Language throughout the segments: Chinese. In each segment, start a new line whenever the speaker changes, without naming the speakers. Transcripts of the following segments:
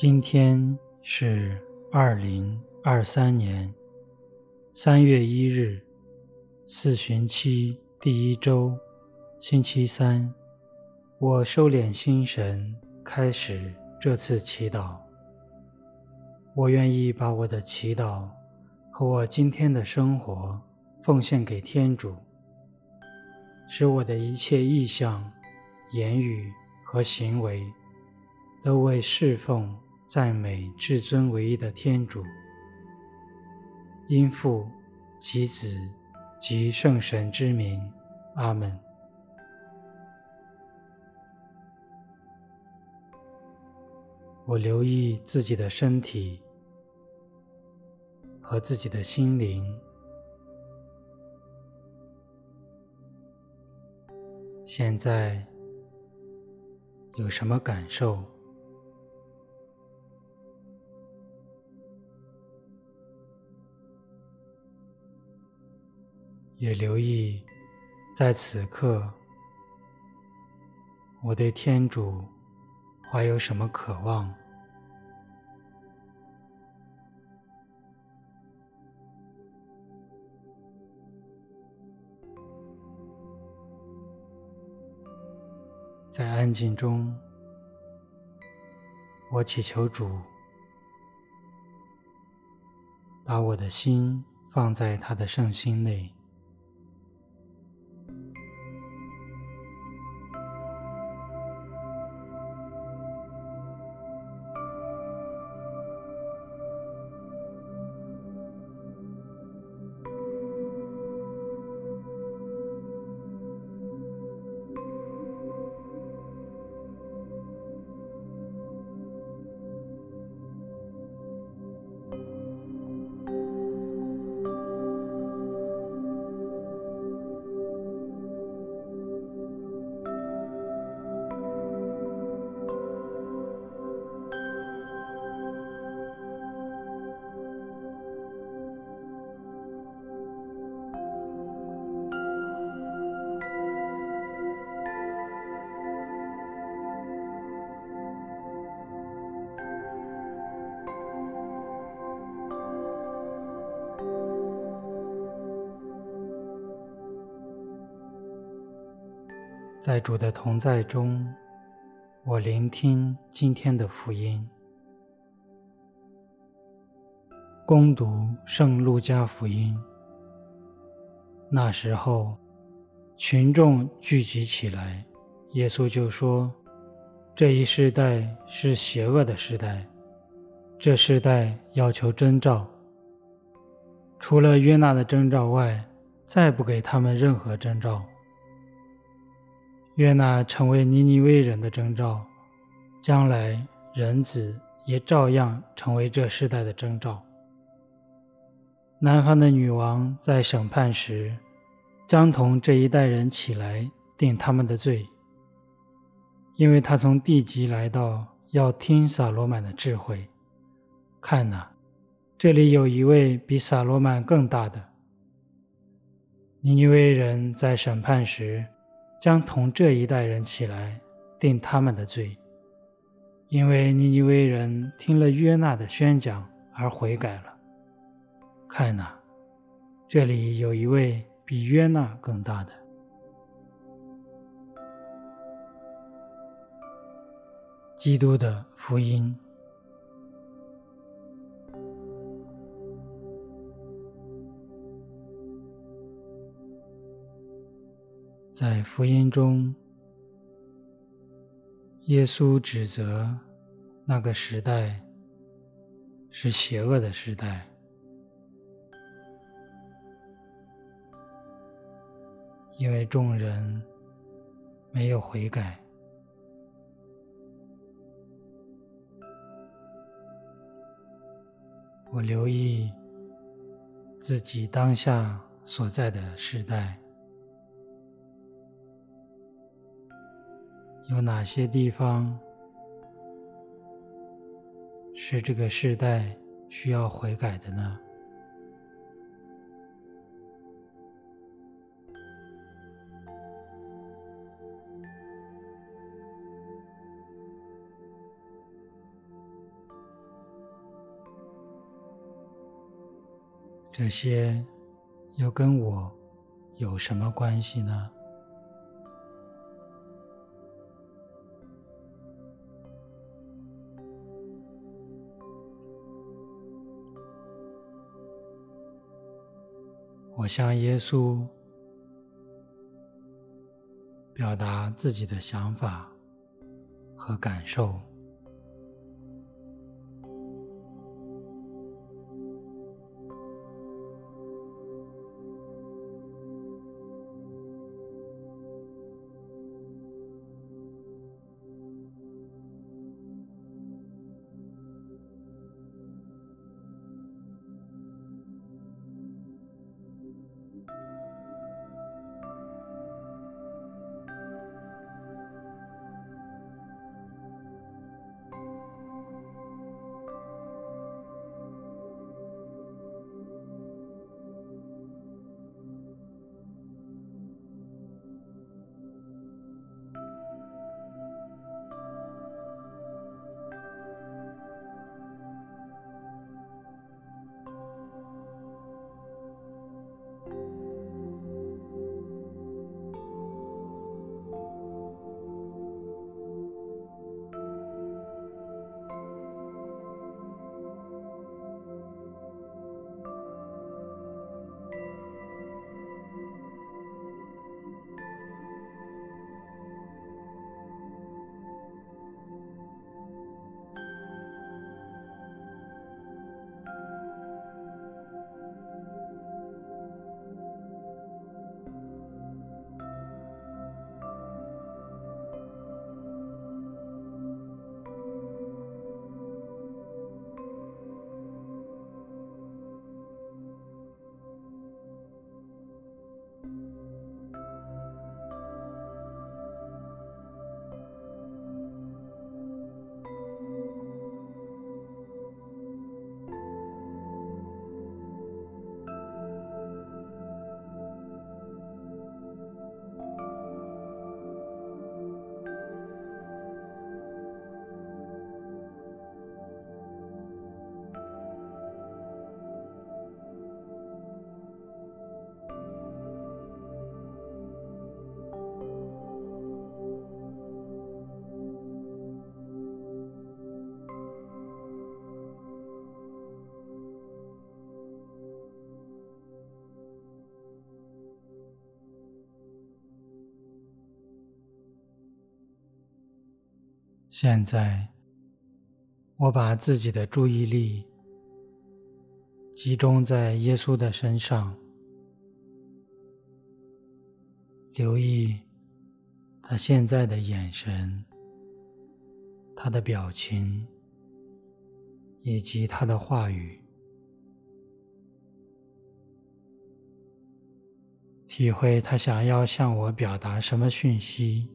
今天是二零二三年三月一日，四旬期第一周，星期三。我收敛心神，开始这次祈祷。我愿意把我的祈祷和我今天的生活奉献给天主，使我的一切意向、言语和行为都为侍奉。赞美至尊唯一的天主，因父及子及圣神之名，阿门。我留意自己的身体和自己的心灵，现在有什么感受？也留意，在此刻，我对天主怀有什么渴望？在安静中，我祈求主把我的心放在他的圣心内。在主的同在中，我聆听今天的福音。恭读圣路加福音。那时候，群众聚集起来，耶稣就说：“这一世代是邪恶的世代，这世代要求征兆，除了约纳的征兆外，再不给他们任何征兆。”约纳成为尼尼微人的征兆，将来人子也照样成为这世代的征兆。南方的女王在审判时，将同这一代人起来定他们的罪，因为他从地极来到，要听撒罗满的智慧。看哪，这里有一位比撒罗满更大的。尼尼微人在审判时，将同这一代人起来定他们的罪，因为尼尼微人听了约纳的宣讲而悔改了。看哪，这里有一位比约纳更大的。基督的福音。在福音中，耶稣指责那个时代是邪恶的时代，因为众人没有悔改。我留意自己当下所在的时代。有哪些地方是这个时代需要悔改的呢？这些又跟我有什么关系呢？我向耶稣表达自己的想法和感受。现在，我把自己的注意力集中在耶稣的身上，留意他现在的眼神、他的表情以及他的话语，体会他想要向我表达什么讯息。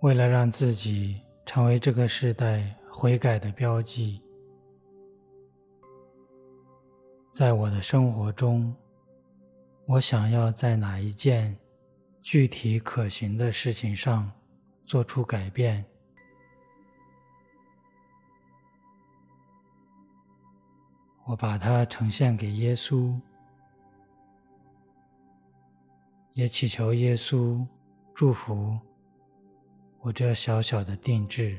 为了让自己成为这个时代悔改的标记，在我的生活中，我想要在哪一件具体可行的事情上做出改变？我把它呈现给耶稣，也祈求耶稣祝福我这小小的定制。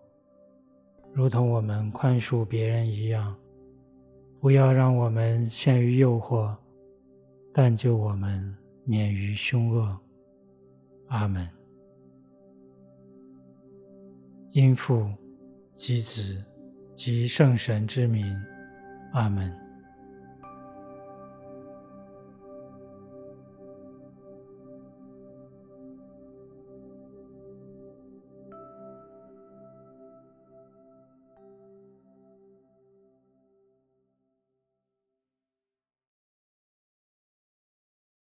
如同我们宽恕别人一样，不要让我们陷于诱惑，但救我们免于凶恶。阿门。因父及子及圣神之名。阿门。